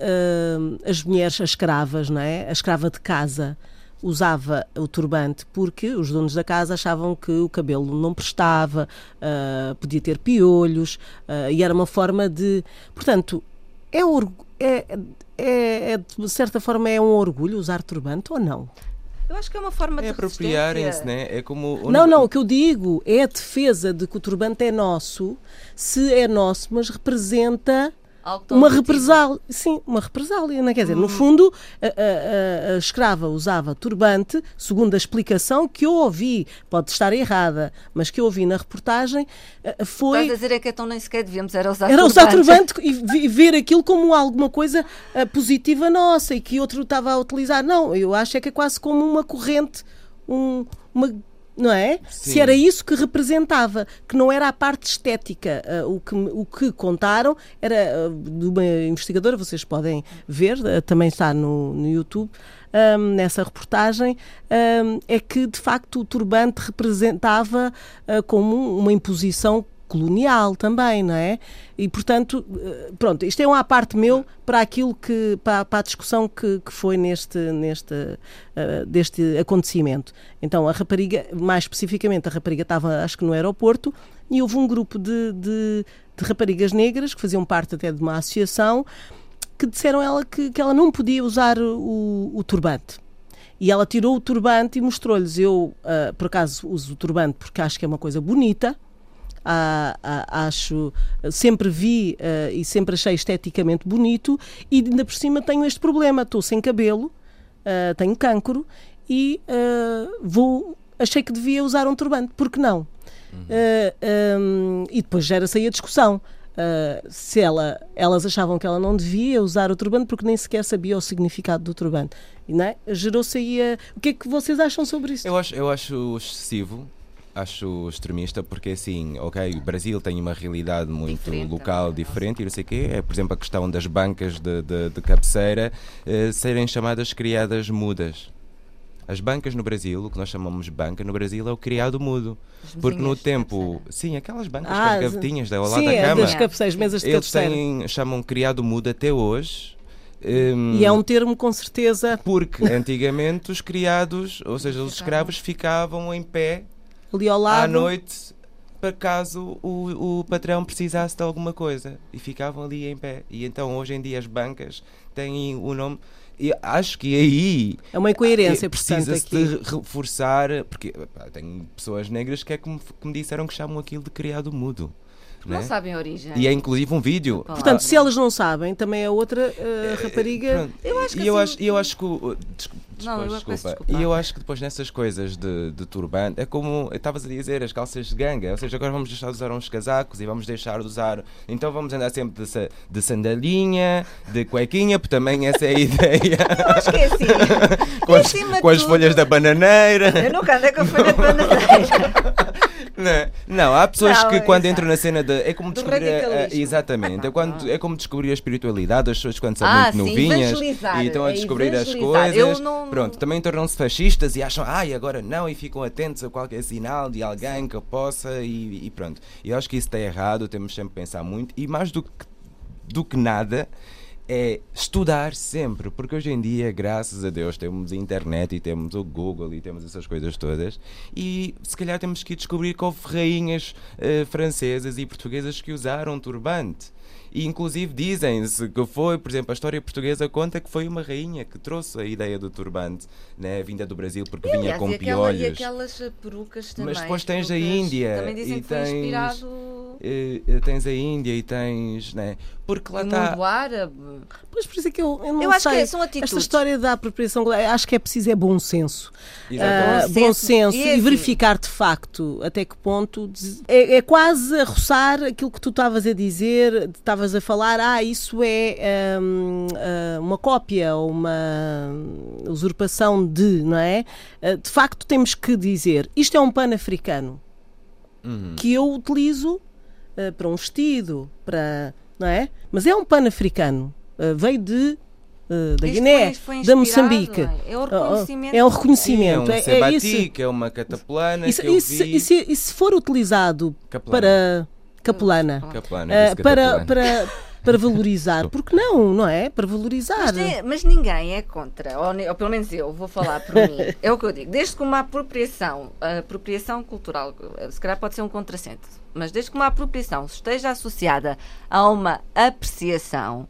Speaker 2: as mulheres, as escravas, não é? A escrava de casa, usava o turbante porque os donos da casa achavam que o cabelo não prestava, uh, podia ter piolhos, uh, e era uma forma de. Portanto, é, é, é, é, de certa forma é um orgulho usar turbante ou não?
Speaker 3: Eu acho que é uma forma
Speaker 4: é
Speaker 3: de
Speaker 4: apropriarem-se, né? É como
Speaker 2: Não, não, o que eu digo é a defesa de que o turbante é nosso, se é nosso, mas representa uma represália, sim, uma represália, não é? Quer dizer, no hum. fundo, a, a, a, escrava usava turbante, segundo a explicação que eu ouvi, pode estar errada, mas que eu ouvi na reportagem, foi...
Speaker 3: Estás a dizer é que então nem sequer devíamos era usar
Speaker 2: era turbante. usar turbante e ver aquilo como alguma coisa positiva nossa e que outro estava a utilizar. Não, eu acho é que é quase como uma corrente, um, uma não é? Sim. Se era isso que representava, que não era a parte estética. Uh, o, que, o que contaram era uh, de uma investigadora, vocês podem ver, uh, também está no, no YouTube. Um, nessa reportagem um, é que de facto o turbante representava como uma imposição colonial também, não é? E portanto, eh, pronto, isto é uma parte meu para aquilo que para, para a discussão que, que foi neste neste uh, deste acontecimento. Então a rapariga, mais especificamente, a rapariga estava acho que no aeroporto e houve um grupo de, de, de raparigas negras que faziam parte até de uma associação que disseram ela que, que ela não podia usar o, o turbante. E ela tirou o turbante e mostrou-lhes. Eu, uh, por acaso, uso o turbante porque acho que é uma coisa bonita, a, a, acho, sempre vi uh, e sempre achei esteticamente bonito e ainda por cima tenho este problema, estou sem cabelo, uh, tenho cancro e uh, vou, achei que devia usar um turbante, porque não? Uhum. Um, e depois gera-se aí a discussão. Uh, se ela, elas achavam que ela não devia usar o turbante porque nem sequer sabia o significado do turbante. é? Gerou-se aí a... O que é que vocês acham sobre isso?
Speaker 4: Eu acho, eu acho excessivo acho extremista porque assim, ok, o Brasil tem uma realidade muito diferente, local, também, diferente e não sei o quê. É, por exemplo, a questão das bancas de, de, de cabeceira eh, serem chamadas criadas mudas. As bancas no Brasil, o que nós chamamos de banca no Brasil é o criado mudo. Porque no tempo. Sim, aquelas bancas ah, com as gavetinhas da, ao lado
Speaker 2: sim,
Speaker 4: da
Speaker 2: é
Speaker 4: cama.
Speaker 2: Das cabeceiras, mesas de
Speaker 4: Eles têm, chamam criado mudo até hoje.
Speaker 2: Um, e é um termo com certeza.
Speaker 4: Porque antigamente os criados, ou seja, os escravos, ficavam em pé
Speaker 2: ali ao lado.
Speaker 4: À noite, para caso o, o patrão precisasse de alguma coisa. E ficavam ali em pé. E então hoje em dia as bancas têm o nome. E acho que aí
Speaker 2: é uma incoerência,
Speaker 4: precisa-se de reforçar, porque pá, tenho pessoas negras que é como, que me disseram que chamam aquilo de criado mudo.
Speaker 3: Não né? sabem a origem.
Speaker 4: E é inclusive um vídeo.
Speaker 2: Portanto, se elas não sabem, também é outra uh, rapariga.
Speaker 3: Eu acho que
Speaker 4: e eu,
Speaker 3: assim...
Speaker 4: acho, eu acho que. Uh, não, eu desculpa. E eu acho que depois nessas coisas de, de turbante, é como estavas a dizer, as calças de ganga. Ou seja, agora vamos deixar de usar uns casacos e vamos deixar de usar. Então vamos andar sempre de, de sandalinha, de cuequinha, porque também essa é a ideia.
Speaker 3: Eu acho que é assim.
Speaker 4: com as, com as folhas da bananeira.
Speaker 3: Eu nunca andei com a folha de bananeira.
Speaker 4: Não, há pessoas não, que quando entram na cena de. É como descobrir. A, exatamente. É, quando, é como descobrir a espiritualidade, as pessoas quando são ah, muito sim, novinhas e estão a é descobrir as coisas. Não... Pronto, também tornam-se fascistas e acham, ai, agora não, e ficam atentos a qualquer sinal de alguém que possa e, e pronto. Eu acho que isso está errado, temos sempre que pensar muito. E mais do que, do que nada é estudar sempre, porque hoje em dia, graças a Deus, temos a internet e temos o Google e temos essas coisas todas, e se calhar temos que descobrir que houve rainhas uh, francesas e portuguesas que usaram turbante. E inclusive dizem-se que foi, por exemplo, a história portuguesa conta que foi uma rainha que trouxe a ideia do turbante, né, vinda do Brasil porque e, vinha
Speaker 3: aliás,
Speaker 4: com
Speaker 3: e
Speaker 4: aquela, piolhos. E
Speaker 3: aquelas perucas também.
Speaker 4: Mas depois tens a Índia.
Speaker 3: Também dizem
Speaker 4: e
Speaker 3: que foi
Speaker 4: tens,
Speaker 3: inspirado.
Speaker 4: E, tens a Índia e tens. Né, porque lá está.
Speaker 3: mundo árabe.
Speaker 2: Pois por isso é que eu, eu não
Speaker 3: eu
Speaker 2: sei.
Speaker 3: acho que é, são atitudes.
Speaker 2: Esta história da apropriação, acho que é preciso é bom senso.
Speaker 4: Uh,
Speaker 2: bom, senso, e,
Speaker 3: e,
Speaker 2: assim, verificar de facto até que ponto. É, é quase a roçar aquilo que tu estavas a dizer, estavas a falar, ah, isso é um, ah, uma cópia ou uma usurpação de, não é? Uh, de facto, temos que dizer, isto é um pano africano
Speaker 4: uhum.
Speaker 2: que eu utilizo uh, para um vestido, para. não é? Mas é um pano africano. Uh, veio de da
Speaker 3: Isto
Speaker 2: Guiné,
Speaker 3: foi- foi
Speaker 2: da Moçambique.
Speaker 3: é o reconhecimento.
Speaker 2: É um
Speaker 4: Sim, é
Speaker 2: reconhecimento.
Speaker 4: um
Speaker 2: é, é
Speaker 4: sebati,
Speaker 2: isso.
Speaker 4: que é uma cataplana
Speaker 2: E se, for utilizado
Speaker 4: Capelana.
Speaker 2: para capelana,
Speaker 4: Capelana,
Speaker 2: uh, para, para, para valorizar, porque não, não é? Para valorizar.
Speaker 3: Mas, tem- mas ninguém é contra, ou, ou pelo menos eu vou falar por mim. É o que eu digo. Desde que uma apropriação, a apropriação cultural, se calhar pode ser um contrassenso, mas desde que uma apropriação esteja associada a uma apreciação,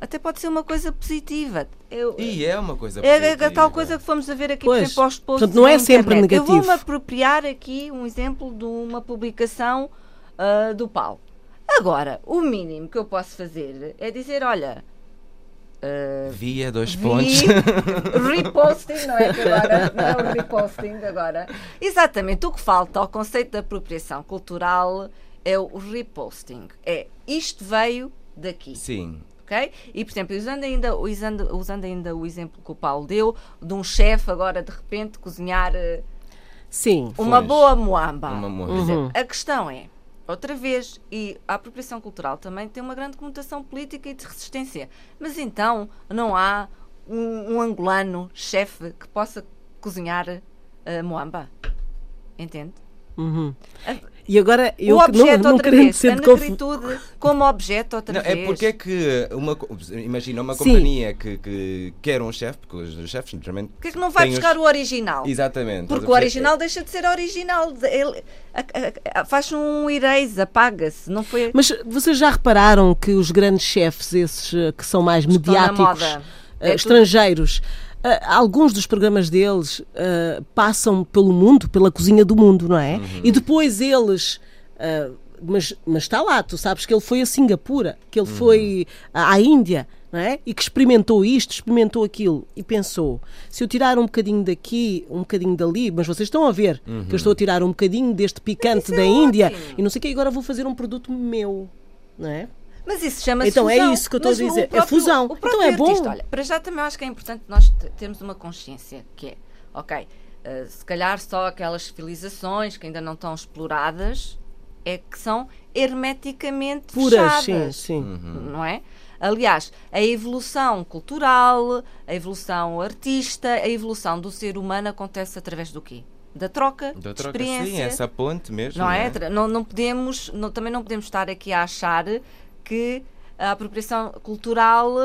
Speaker 3: até pode ser uma coisa positiva. Eu,
Speaker 4: E é uma coisa
Speaker 3: é a- a,
Speaker 4: positiva.
Speaker 3: tal coisa que fomos a ver aqui,
Speaker 2: Pois.
Speaker 3: por exemplo, aos posts
Speaker 2: Portanto, não é sempre
Speaker 3: internet. Eu vou-me
Speaker 2: negativo.
Speaker 3: apropriar aqui um exemplo de uma publicação ah, do Paulo. Agora, o mínimo que eu posso fazer é dizer, olha, ah,
Speaker 4: Via dois
Speaker 3: vi-
Speaker 4: pontos.
Speaker 3: reposting, não é que agora, não é o reposting agora. Exatamente, o que falta ao conceito de apropriação cultural é o reposting. É, isto veio daqui
Speaker 4: Sim.
Speaker 3: ok? E, por exemplo, usando ainda, usando, usando ainda o exemplo que o Paulo deu, de um chefe agora de repente cozinhar eh,
Speaker 2: Sim.
Speaker 3: uma
Speaker 4: Pois.
Speaker 3: boa moamba.
Speaker 4: Uma
Speaker 2: Uhum.
Speaker 3: A questão é, outra vez, e a apropriação cultural também tem uma grande conotação política e de resistência. Mas então não há um, um angolano chefe que possa cozinhar a moamba? Entende?
Speaker 2: Uhum.
Speaker 3: A-
Speaker 2: E agora, eu
Speaker 3: o
Speaker 2: que não,
Speaker 3: objeto
Speaker 2: não
Speaker 3: outra vez,
Speaker 2: ser
Speaker 3: a negritude como objeto outra
Speaker 4: Não,
Speaker 3: vez.
Speaker 4: é porque é que uma, imagina uma
Speaker 2: Sim.
Speaker 4: companhia que, que quer um chefe, porque os chefes geralmente
Speaker 3: Porquê é que não vai
Speaker 4: têm os-
Speaker 3: buscar o original?
Speaker 4: Exatamente.
Speaker 3: Porque o original deixa de ser original. Ele, a- a- a- faz um erase, apaga-se. Não foi.
Speaker 2: Mas vocês já repararam que os grandes chefes, esses eh, que são mais
Speaker 3: estão
Speaker 2: mediáticos,
Speaker 3: moda.
Speaker 2: eh,
Speaker 3: É tudo-
Speaker 2: estrangeiros, eh, alguns dos programas deles eh, passam pelo mundo, pela cozinha do mundo, não é?
Speaker 3: Uhum.
Speaker 2: E depois eles. eh, mas, mas está lá, tu sabes que ele foi a Singapura, que ele foi à Índia, não é? E que experimentou isto, experimentou aquilo e pensou: se eu tirar um bocadinho daqui, um bocadinho dali, mas vocês estão a ver que eu estou a tirar um bocadinho deste picante
Speaker 3: isso é
Speaker 2: da Índia
Speaker 3: ótimo.
Speaker 2: e não sei o que, agora vou fazer um produto meu, não é?
Speaker 3: Mas isso chama-se
Speaker 2: Então é
Speaker 3: fusão.
Speaker 2: isso que eu estou a dizer, é
Speaker 3: próprio-
Speaker 2: fusão.
Speaker 3: o próprio
Speaker 2: Então é bom.
Speaker 3: artista, olha, para já também acho que é importante nós te- termos uma consciência que é, ok, eh, se calhar só aquelas civilizações que ainda não estão exploradas é que são hermeticamente
Speaker 2: Puras, sim,
Speaker 3: fechadas.
Speaker 2: sim.
Speaker 3: não é? Aliás, a evolução cultural, a evolução artista, a evolução do ser humano acontece através do quê? Da troca
Speaker 4: Da
Speaker 3: de
Speaker 4: troca,
Speaker 3: experiência.
Speaker 4: sim, essa ponte mesmo.
Speaker 3: Não é? Tra- Não, não podemos, não- também não podemos estar aqui a achar que a apropriação cultural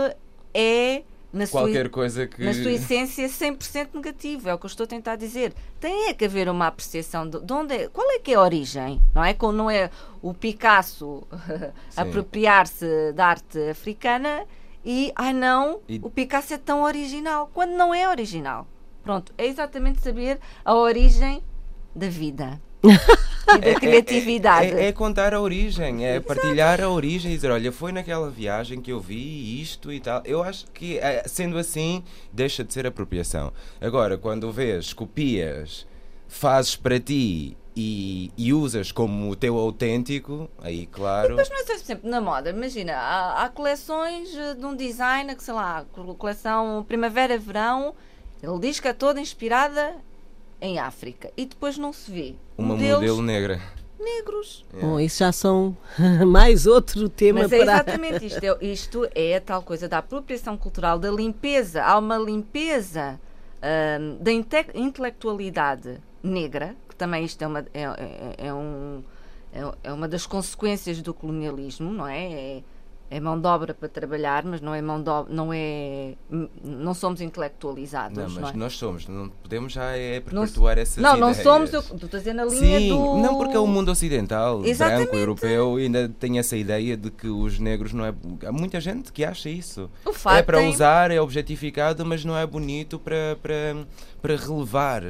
Speaker 3: é, na sua,
Speaker 4: Qualquer coisa que.
Speaker 3: na sua essência, 100% negativo. É o que eu estou a tentar dizer. Tem é que haver uma apreciação de, de onde é, qual é que é a origem, não é? Como não é o Picasso apropriar-se da arte africana e, ai não,
Speaker 4: E-
Speaker 3: o Picasso é tão original, quando não é original. Pronto, é exatamente saber a origem da vida e da
Speaker 4: É- é-
Speaker 3: criatividade.
Speaker 4: É, é contar a origem, é partilhar a origem e dizer, olha, foi naquela viagem que eu vi isto e tal. Eu acho que, eh, sendo assim, deixa de ser apropriação. Agora, quando vês, copias, fazes para ti e, e usas como o teu autêntico, aí claro.
Speaker 3: Mas não é só, por exemplo, na moda. Imagina, há, há coleções eh, de um designer que, sei lá, co- coleção primavera-verão, ele diz que é toda inspirada em África e depois não se vê
Speaker 4: Uma
Speaker 3: modelos
Speaker 4: modelo negra.
Speaker 3: negros.
Speaker 2: Bom, isso já são mais outro tema
Speaker 3: Mas é
Speaker 2: para.
Speaker 3: exatamente isto. É, isto é a tal coisa da apropriação cultural, da limpeza. Há uma limpeza ahm, da inte- intelectualidade negra, que também isto é uma, é, é- é um, é, é uma das consequências do colonialismo, não é? É mão de obra para trabalhar, mas não é mão de obra, não é não somos intelectualizados.
Speaker 4: Não, mas
Speaker 3: não é?
Speaker 4: nós somos, não podemos já é perpetuar
Speaker 3: não,
Speaker 4: essas
Speaker 3: Não,
Speaker 4: ideias.
Speaker 3: não somos, eu estou dizendo na linha
Speaker 4: Sim,
Speaker 3: do...
Speaker 4: não porque é o mundo ocidental,
Speaker 3: Exatamente.
Speaker 4: branco, europeu, ainda tem essa ideia de que os negros não é. Há muita gente que acha isso.
Speaker 3: O fato
Speaker 4: é para
Speaker 3: tem-
Speaker 4: usar, é objetificado, mas não é bonito para, para, para relevar,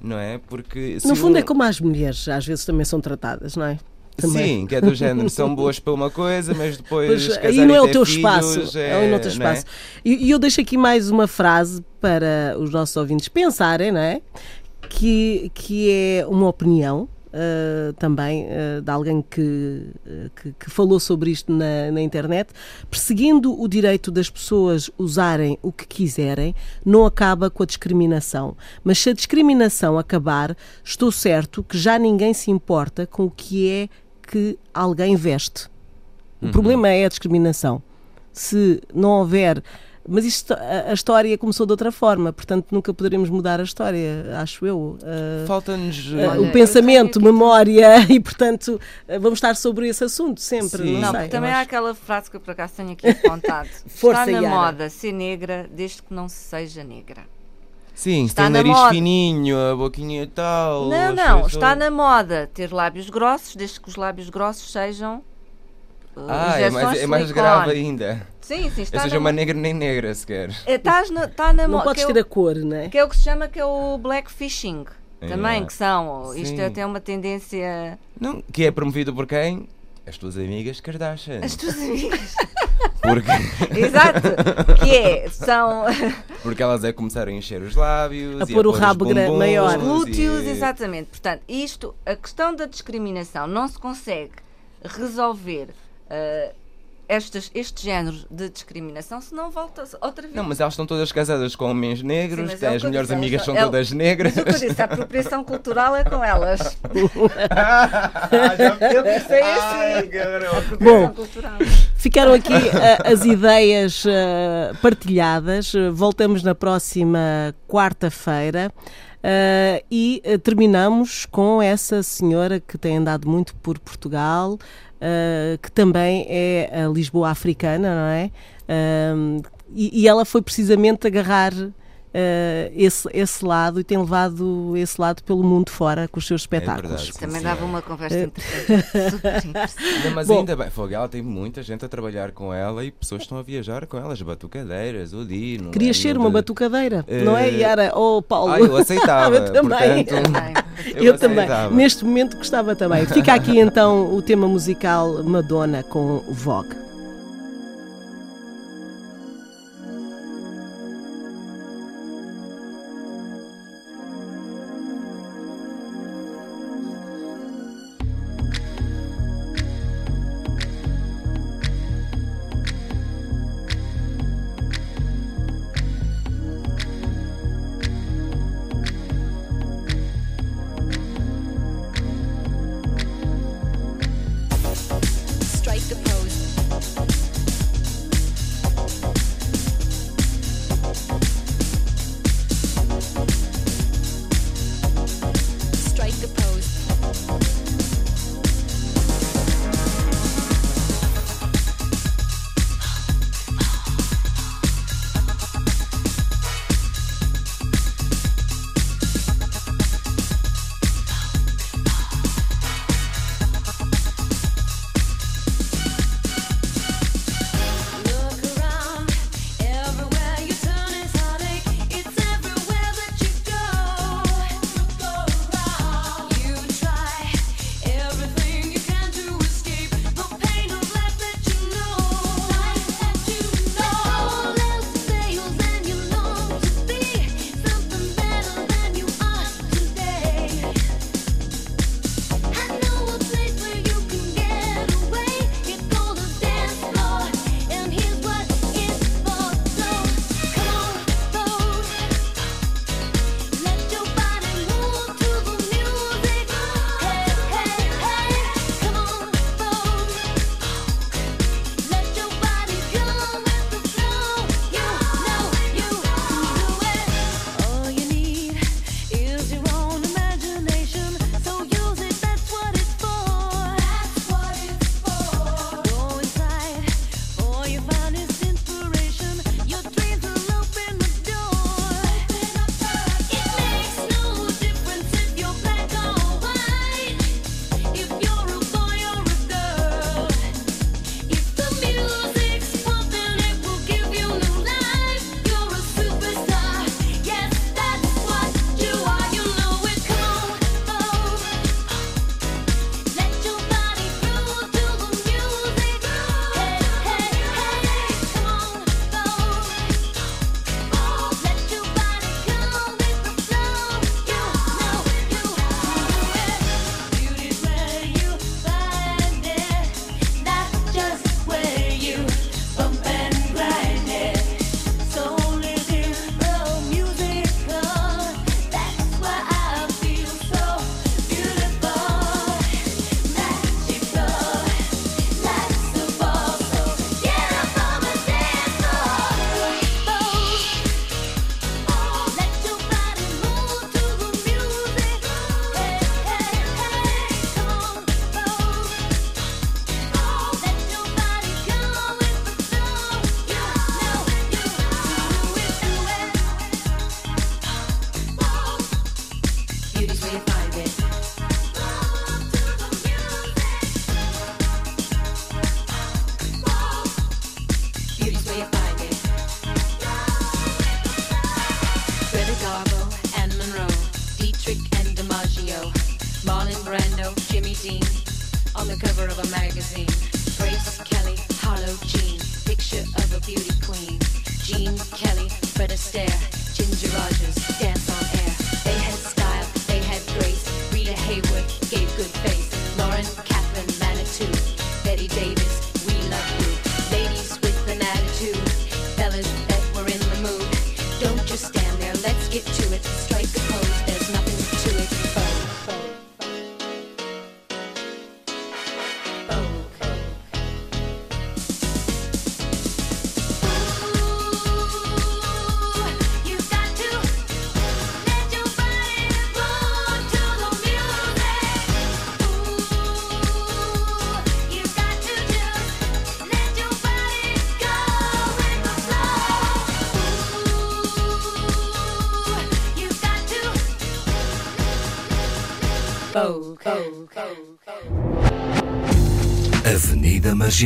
Speaker 4: não é? Porque.
Speaker 2: No fundo
Speaker 4: um-
Speaker 2: é como as mulheres às vezes também são tratadas, não é? Também.
Speaker 4: Sim, que é do género, são boas para uma coisa, mas depois.
Speaker 2: Pois, aí
Speaker 4: e
Speaker 2: não é o teu
Speaker 4: filhos
Speaker 2: espaço, é, o outro
Speaker 4: não é?
Speaker 2: espaço. E, e eu deixo aqui mais uma frase para os nossos ouvintes pensarem, não é? Que, que é uma opinião ah, também ah, de alguém que, ah, que, que falou sobre isto na, na internet. Perseguindo o direito das pessoas usarem o que quiserem, não acaba com a discriminação. Mas se a discriminação acabar, estou certo que já ninguém se importa com o que é que alguém veste. O problema é a discriminação. Se não houver. Mas isto, a, história começou de outra forma, portanto nunca poderemos mudar a história, acho eu. Uh,
Speaker 4: Falta-nos.
Speaker 2: uh, o pensamento,
Speaker 3: tenho-
Speaker 2: memória, e portanto uh, vamos estar sobre esse assunto sempre.
Speaker 4: Sim.
Speaker 2: Não,
Speaker 3: Não,
Speaker 2: sei.
Speaker 3: porque também há
Speaker 4: acho-
Speaker 3: aquela frase que eu por acaso tenho aqui apontado.
Speaker 2: Força,
Speaker 3: Está na
Speaker 2: Yara.
Speaker 3: moda ser negra desde que não se seja negra.
Speaker 4: Sim,
Speaker 3: Está
Speaker 4: tem o
Speaker 3: na
Speaker 4: nariz
Speaker 3: moda.
Speaker 4: fininho, a boquinha e tal.
Speaker 3: Não, não,
Speaker 4: coisas
Speaker 3: está na moda ter lábios grossos, desde que os lábios grossos sejam. uh,
Speaker 4: Ah, é mais, é mais grave ainda.
Speaker 3: Sim, sim,
Speaker 4: Eu
Speaker 3: está
Speaker 4: seja
Speaker 3: na
Speaker 4: uma negra nem negra sequer.
Speaker 3: É, Estás na, está na
Speaker 2: Não
Speaker 3: moda.
Speaker 2: podes
Speaker 3: que,
Speaker 2: ter
Speaker 3: é
Speaker 2: a cor, não é?
Speaker 3: o- que é o que se chama que é o blackfishing. Também,
Speaker 4: Yeah.
Speaker 3: que são. Isto
Speaker 4: Sim.
Speaker 3: é até uma tendência.
Speaker 4: Não, que é promovido por quem? As tuas amigas Kardashian.
Speaker 3: As tuas amigas.
Speaker 4: Porque,
Speaker 3: Exato. Que é, são.
Speaker 4: porque elas é que começaram a encher os lábios.
Speaker 2: A
Speaker 4: e
Speaker 2: pôr o
Speaker 4: pôr os
Speaker 2: rabo
Speaker 4: bumbums
Speaker 2: maior.
Speaker 3: glúteos,
Speaker 4: e-
Speaker 3: exatamente. Portanto, isto, a questão da discriminação não se consegue resolver ah, estes, este género de discriminação se não volta outra vez.
Speaker 4: Não, mas elas estão todas casadas com homens negros, têm
Speaker 3: é o
Speaker 4: as melhores
Speaker 3: disse,
Speaker 4: amigas são
Speaker 3: são- é o-
Speaker 4: todas negras.
Speaker 3: Mas o que eu disse, a apropriação cultural é com elas.
Speaker 4: eu
Speaker 3: pensei assim.
Speaker 2: Bom,
Speaker 3: Apropriação cultural.
Speaker 2: Ficaram aqui ah, as ideias ah, partilhadas. Voltamos na próxima quarta-feira. ah, e ah, terminamos com essa senhora que tem andado muito por Portugal, ah, que também é a Lisboa africana, não é? E, e ela foi precisamente agarrar ah, esse, esse lado e tem levado esse lado pelo mundo fora com os seus espetáculos.
Speaker 4: verdade.
Speaker 3: Também
Speaker 4: Sim,
Speaker 3: dava
Speaker 4: senhora.
Speaker 3: uma conversa interessante. Super interessante.
Speaker 4: Não, mas
Speaker 2: Bom.
Speaker 4: ainda bem, Fogo, ela tem muita gente a trabalhar com ela e pessoas estão a viajar com elas, batucadeiras, o Dino.
Speaker 2: Querias
Speaker 4: é,
Speaker 2: ser uma
Speaker 4: de-
Speaker 2: batucadeira, não é,
Speaker 4: Eh,
Speaker 2: Yara? Oh, Paulo.
Speaker 4: Ah, eu aceitava.
Speaker 2: Eu também.
Speaker 4: portanto,
Speaker 3: Também.
Speaker 2: Eu, também. Neste momento gostava também. Fica aqui então o tema musical Madonna com Vogue.
Speaker 1: Marlon Brando, Jimmy Dean, on the cover of a magazine. Grace Kelly, Harlow Jean, picture of a beauty queen. Jean Kelly, Fred Astaire, Ginger Rogers, dance on air. They had style, they had grace. Rita Hayworth gave good face. Lauren Catherine Manitou, Betty Davis, we love you.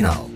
Speaker 1: To.